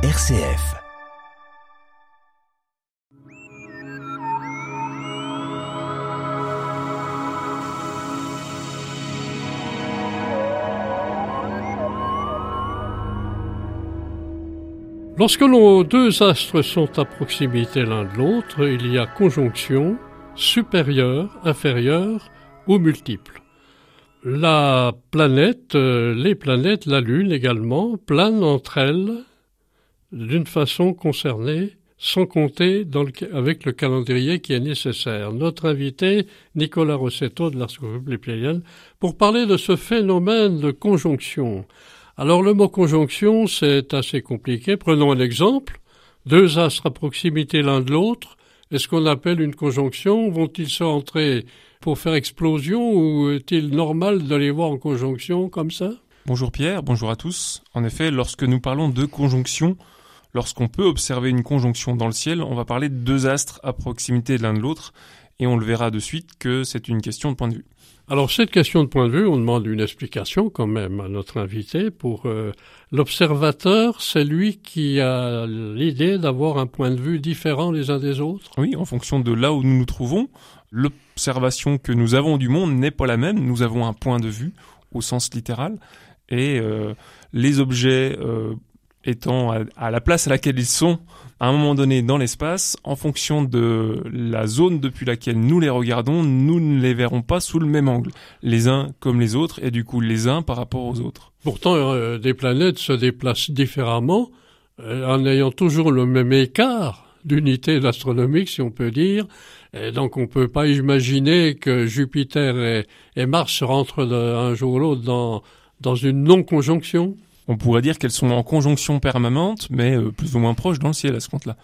RCF. Lorsque nos deux astres sont à proximité l'un de l'autre, il y a conjonction supérieure, inférieure ou multiple. La planète, euh, les planètes, la Lune également, planent entre elles d'une façon concernée, sans compter avec le calendrier qui est nécessaire. Notre invité, Nicolas Rossetto de Les Pléiades, pour parler de ce phénomène de conjonction. Alors le mot conjonction, c'est assez compliqué. Prenons un exemple. Deux astres à proximité l'un de l'autre. Est-ce qu'on appelle une conjonction? Vont-ils se rentrer pour faire explosion ou est-il normal de les voir en conjonction comme ça? Bonjour Pierre, bonjour à tous. En effet, lorsque nous parlons de conjonction, lorsqu'on peut observer une conjonction dans le ciel, on va parler de deux astres à proximité l'un de l'autre et on le verra de suite que c'est une question de point de vue. Alors cette question de point de vue, on demande une explication quand même à notre invité. Pour euh, l'observateur, c'est lui qui a l'idée d'avoir un point de vue différent les uns des autres? Oui, en fonction de là où nous nous trouvons, l'observation que nous avons du monde n'est pas la même. Nous avons un point de vue au sens littéral et euh, les objets euh, étant à, la place à laquelle ils sont à un moment donné dans l'espace, en fonction de la zone depuis laquelle nous les regardons, nous ne les verrons pas sous le même angle, les uns comme les autres, et du coup les uns par rapport aux autres. Pourtant, euh, des planètes se déplacent différemment, euh, en ayant toujours le même écart d'unité astronomique, si on peut dire. Et donc on ne peut pas imaginer que Jupiter et, Mars rentrent un jour ou l'autre dans, dans une non-conjonction. On pourrait dire qu'elles sont en conjonction permanente, mais euh, plus ou moins proches dans le ciel à ce compte-là.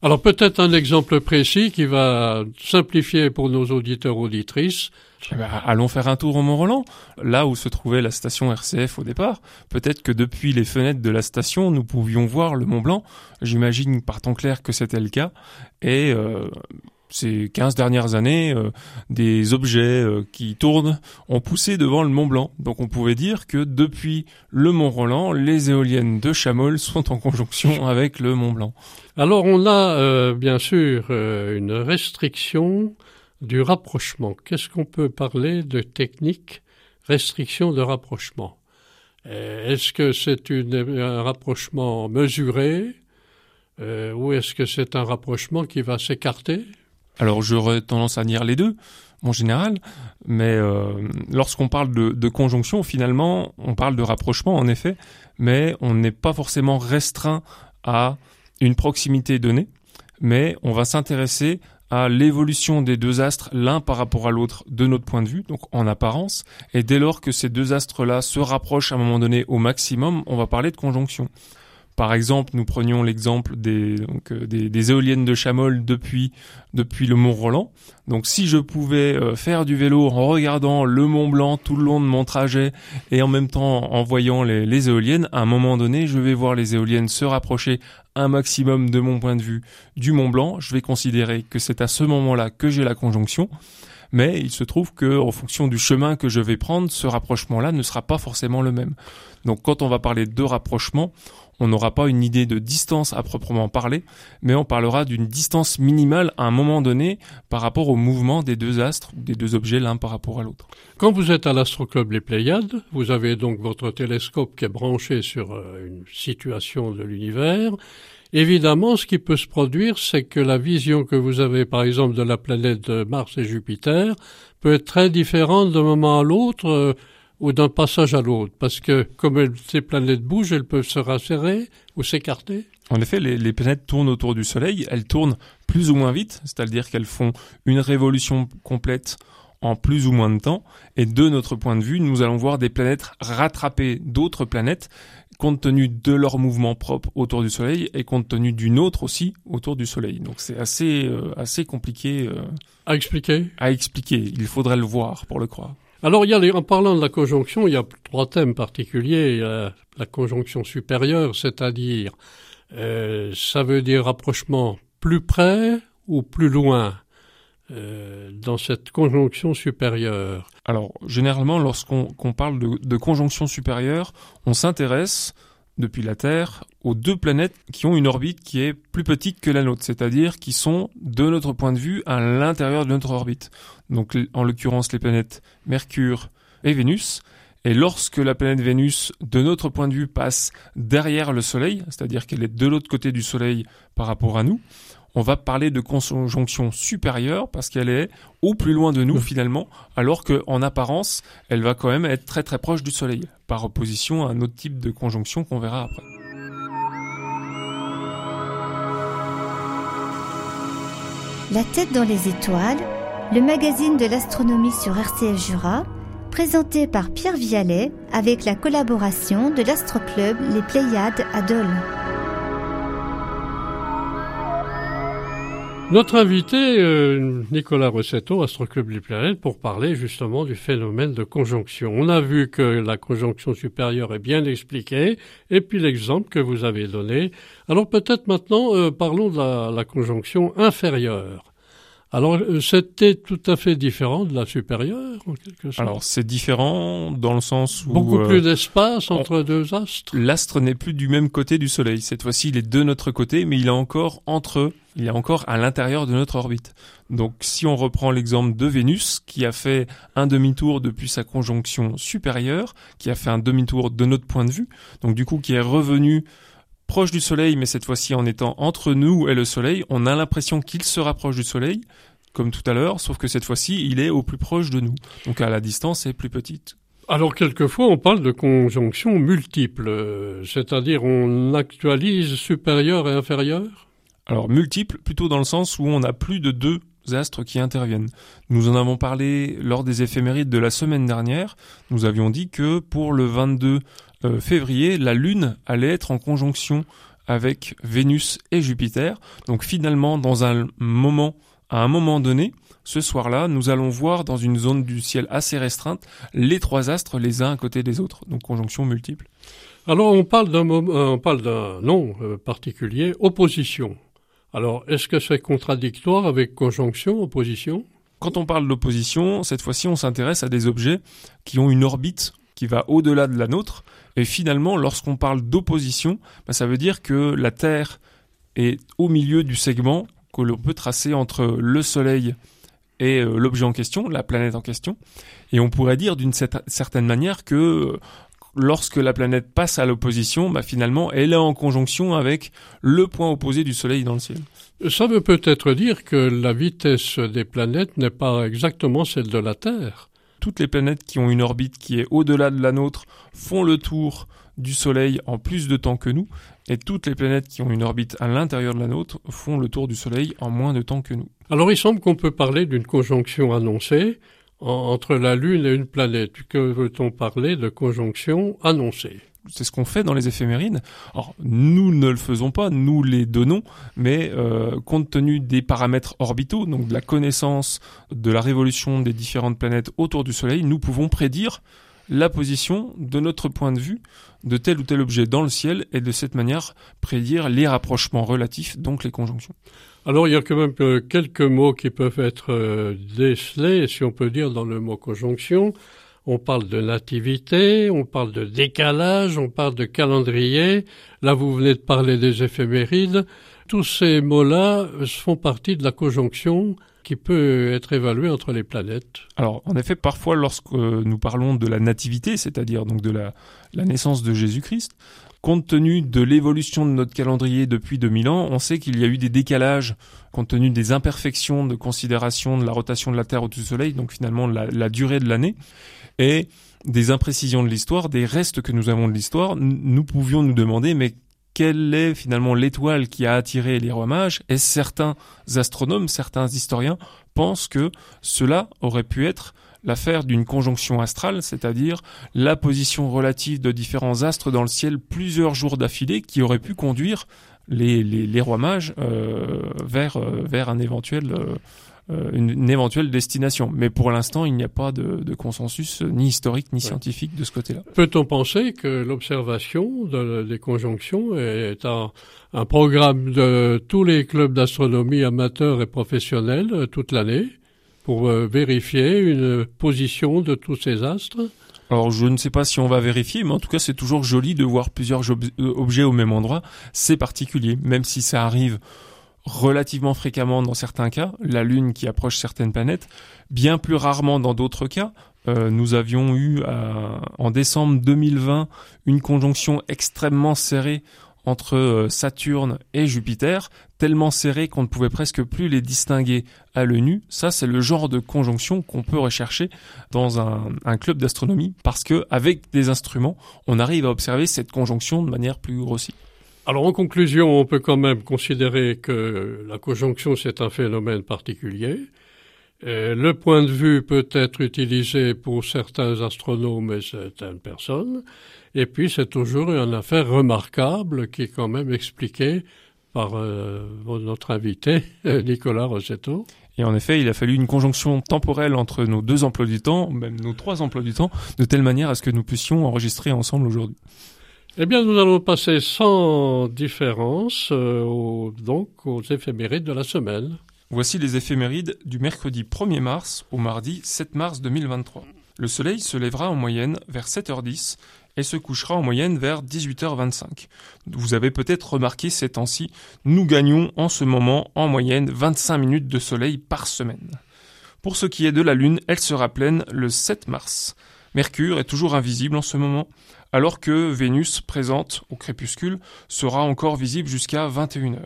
Alors peut-être un exemple précis qui va simplifier pour nos auditeurs auditrices. Eh ben, allons faire un tour au Mont-Roland, là où se trouvait la station RCF au départ. Peut-être que depuis les fenêtres de la station, nous pouvions voir le Mont Blanc. J'imagine par temps clair que c'était le cas. Et euh, ces 15 dernières années, euh, des objets euh, qui tournent ont poussé devant le Mont Blanc. Donc on pouvait dire que depuis le Mont Roland, les éoliennes de Chamol sont en conjonction avec le Mont Blanc. Alors on a euh, bien sûr une restriction du rapprochement. Qu'est-ce qu'on peut parler de technique restriction de rapprochement? Est-ce que c'est un rapprochement mesuré ou est-ce que c'est un rapprochement qui va s'écarter? Alors j'aurais tendance à dire les deux, en général, mais euh, lorsqu'on parle de, conjonction, finalement, on parle de rapprochement, en effet, mais on n'est pas forcément restreint à une proximité donnée, mais on va s'intéresser à l'évolution des deux astres l'un par rapport à l'autre de notre point de vue, donc en apparence, et dès lors que ces deux astres-là se rapprochent à un moment donné au maximum, on va parler de conjonction. Par exemple, nous prenions l'exemple des, euh, éoliennes de Chamol depuis, depuis le Mont Roland. Donc si je pouvais euh, faire du vélo en regardant le Mont Blanc tout le long de mon trajet et en même temps en voyant les, les éoliennes, à un moment donné, je vais voir les éoliennes se rapprocher un maximum de mon point de vue du Mont Blanc. Je vais considérer que c'est à ce moment-là que j'ai la conjonction mais il se trouve que en fonction du chemin que je vais prendre, ce rapprochement-là ne sera pas forcément le même. Donc quand on va parler de rapprochement, on n'aura pas une idée de distance à proprement parler, mais on parlera d'une distance minimale à un moment donné par rapport au mouvement des deux astres, des deux objets l'un par rapport à l'autre. Quand vous êtes à l'Astroclub Les Pléiades, vous avez donc votre télescope qui est branché sur euh, une situation de l'univers. Évidemment, ce qui peut se produire, c'est que la vision que vous avez, par exemple, de la planète Mars et Jupiter peut être très différente d'un moment à l'autre. Euh, ou d'un passage à l'autre. Parce que comme ces planètes bougent, elles peuvent se rasserrer ou s'écarter. En effet, les, planètes tournent autour du Soleil, elles tournent plus ou moins vite, c'est-à-dire qu'elles font une révolution complète en plus ou moins de temps, et de notre point de vue, nous allons voir des planètes rattraper d'autres planètes compte tenu de leur mouvement propre autour du Soleil et compte tenu d'une autre aussi autour du Soleil. Donc c'est assez euh, assez compliqué euh, à expliquer. À expliquer, il faudrait le voir pour le croire. Alors, il y a en parlant de la conjonction, il y a trois thèmes particuliers. la conjonction supérieure, c'est-à-dire, euh, ça veut dire rapprochement plus près ou plus loin euh, dans cette conjonction supérieure. Alors, généralement, lorsqu'on parle de, de, conjonction supérieure, on s'intéresse depuis la Terre aux deux planètes qui ont une orbite qui est plus petite que la nôtre, c'est-à-dire qui sont, de notre point de vue, à l'intérieur de notre orbite. Donc, en l'occurrence, les planètes Mercure et Vénus. Et lorsque la planète Vénus, de notre point de vue, passe derrière le Soleil, c'est-à-dire qu'elle est de l'autre côté du Soleil par rapport à nous, on va parler de conjonction supérieure parce qu'elle est au plus loin de nous finalement, alors qu'en apparence, elle va quand même être très très proche du Soleil, par opposition à un autre type de conjonction qu'on verra après. La tête dans les étoiles, le magazine de l'astronomie sur RCF Jura, présenté par Pierre Vialet avec la collaboration de l'Astroclub Les Pléiades à Dole. Notre invité, euh, Nicolas Rossetto, Astroclub Les Planètes, pour parler justement du phénomène de conjonction. On a vu que la conjonction supérieure est bien expliquée, et puis l'exemple que vous avez donné. Alors peut-être maintenant, euh, parlons de la conjonction inférieure. Alors, euh, c'était tout à fait différent de la supérieure, en quelque sorte. Alors, c'est différent dans le sens où... Beaucoup plus d'espace entre deux astres. L'astre n'est plus du même côté du Soleil. Cette fois-ci, il est de notre côté, mais il est encore entre eux. Il est encore à l'intérieur de notre orbite. Donc, si on reprend l'exemple de Vénus, qui a fait un demi-tour depuis sa conjonction supérieure, qui a fait un demi-tour de notre point de vue, donc du coup, qui est revenu proche du Soleil, mais cette fois-ci en étant entre nous et le Soleil, on a l'impression qu'il se rapproche du Soleil, comme tout à l'heure, sauf que cette fois-ci, il est au plus proche de nous. Donc à la distance est plus petite. Alors quelquefois on parle de conjonction multiple, c'est-à-dire on actualise supérieur et inférieur? Alors multiple plutôt dans le sens où on a plus de deux astres qui interviennent. Nous en avons parlé lors des éphémérides de la semaine dernière. Nous avions dit que pour le 22 euh, février, la Lune allait être en conjonction avec Vénus et Jupiter. Donc finalement, dans un moment, à un moment donné, ce soir-là, nous allons voir dans une zone du ciel assez restreinte les trois astres les uns à côté des autres, donc conjonction multiple. Alors on parle d'un euh, on parle d'un nom euh, particulier, opposition. Alors est-ce que c'est contradictoire avec conjonction, opposition? Quand on parle d'opposition, cette fois-ci on s'intéresse à des objets qui ont une orbite qui va au-delà de la nôtre. Et finalement, lorsqu'on parle d'opposition, bah, ça veut dire que la Terre est au milieu du segment que l'on peut tracer entre le Soleil et euh, l'objet en question, la planète en question. Et on pourrait dire d'une certaine manière que euh, lorsque la planète passe à l'opposition, bah, finalement, elle est en conjonction avec le point opposé du Soleil dans le ciel. Ça veut peut-être dire que la vitesse des planètes n'est pas exactement celle de la Terre toutes les planètes qui ont une orbite qui est au-delà de la nôtre font le tour du Soleil en plus de temps que nous, et toutes les planètes qui ont une orbite à l'intérieur de la nôtre font le tour du Soleil en moins de temps que nous. Alors il semble qu'on peut parler d'une conjonction annoncée entre la Lune et une planète. Que veut-on parler de conjonction annoncée? C'est ce qu'on fait dans les éphémérides. Alors nous ne le faisons pas, nous les donnons, mais euh, compte tenu des paramètres orbitaux, donc de la connaissance de la révolution des différentes planètes autour du Soleil, nous pouvons prédire la position de notre point de vue de tel ou tel objet dans le ciel et de cette manière prédire les rapprochements relatifs, donc les conjonctions. Alors il y a quand même euh, quelques mots qui peuvent être euh, décelés, si on peut dire, dans le mot conjonction. On parle de nativité, on parle de décalage, on parle de calendrier. Là, vous venez de parler des éphémérides. Tous ces mots-là font partie de la conjonction qui peut être évaluée entre les planètes. Alors, en effet, parfois, lorsque nous parlons de la nativité, c'est-à-dire donc de la, la naissance de Jésus-Christ, compte tenu de l'évolution de notre calendrier depuis 2000 ans, on sait qu'il y a eu des décalages compte tenu des imperfections de considération de la rotation de la Terre autour du Soleil, donc finalement la, la durée de l'année et des imprécisions de l'histoire, des restes que nous avons de l'histoire, nous pouvions nous demander mais quelle est finalement l'étoile qui a attiré les rois mages Et certains astronomes, certains historiens pensent que cela aurait pu être l'affaire d'une conjonction astrale, c'est-à-dire la position relative de différents astres dans le ciel plusieurs jours d'affilée qui aurait pu conduire les, rois mages euh, vers, euh, vers un éventuel euh, euh, une, éventuelle destination. Mais pour l'instant, il n'y a pas de, de, consensus ni historique ni scientifique de ce côté-là. Peut-on penser que l'observation de, des conjonctions est un, un, programme de tous les clubs d'astronomie amateurs et professionnels euh, toute l'année pour euh, vérifier une position de tous ces astres? Alors je ne sais pas si on va vérifier, mais en tout cas c'est toujours joli de voir plusieurs objets au même endroit. C'est particulier, même si ça arrive relativement fréquemment dans certains cas, la Lune qui approche certaines planètes, bien plus rarement dans d'autres cas. Euh, nous avions eu en décembre 2020 une conjonction extrêmement serrée entre euh, Saturne et Jupiter, tellement serrée qu'on ne pouvait presque plus les distinguer à l'œil nu. Ça, c'est le genre de conjonction qu'on peut rechercher dans un, un club d'astronomie parce que avec des instruments, on arrive à observer cette conjonction de manière plus grossie. Alors en conclusion, on peut quand même considérer que la conjonction c'est un phénomène particulier. Euh, le point de vue peut être utilisé pour certains astronomes et certaines personnes, et puis c'est toujours une affaire remarquable qui est quand même expliquée par euh, notre invité, Nicolas Rossetto. Et en effet, il a fallu une conjonction temporelle entre nos deux emplois du temps, même nos trois emplois du temps, de telle manière à ce que nous puissions enregistrer ensemble aujourd'hui. Eh bien, nous allons passer sans différence euh, donc aux éphémérides de la semaine. Voici les éphémérides du mercredi 1er mars au mardi 7 mars 2023. Le soleil se lèvera en moyenne vers 7h10 et se couchera en moyenne vers 18h25. Vous avez peut-être remarqué ces temps-ci, nous gagnons en ce moment en moyenne 25 minutes de soleil par semaine. Pour ce qui est de la Lune, elle sera pleine le 7 mars. Mercure est toujours invisible en ce moment, alors que Vénus, présente au crépuscule, sera encore visible jusqu'à 21h.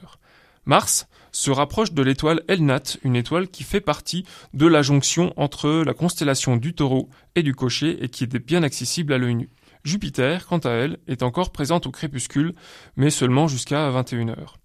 Mars se rapproche de l'étoile Elnat, une étoile qui fait partie de la jonction entre la constellation du taureau et du cocher et qui est bien accessible à l'œil nu. Jupiter, quant à elle, est encore présente au crépuscule, mais seulement jusqu'à 21h.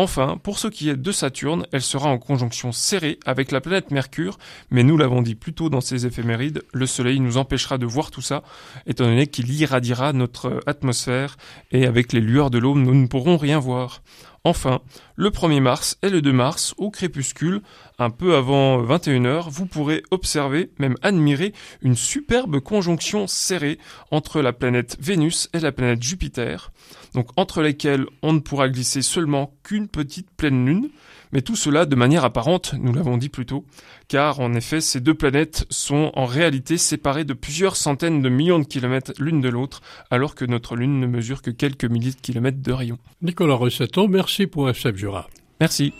Enfin, pour ce qui est de Saturne, elle sera en conjonction serrée avec la planète Mercure, mais nous l'avons dit plus tôt dans ces éphémérides, le Soleil nous empêchera de voir tout ça, étant donné qu'il irradiera notre atmosphère, et avec les lueurs de l'aube, nous ne pourrons rien voir. Enfin, le 1er mars et le 2 mars, au crépuscule, un peu avant 21h, vous pourrez observer, même admirer, une superbe conjonction serrée entre la planète Vénus et la planète Jupiter, donc entre lesquelles on ne pourra glisser seulement qu'une petite pleine lune, mais tout cela de manière apparente, nous l'avons dit plus tôt, car en effet ces deux planètes sont en réalité séparées de plusieurs centaines de millions de kilomètres l'une de l'autre, alors que notre Lune ne mesure que quelques milliers de kilomètres de rayon. Nicolas Rossetto, merci pour SF Jura. Merci.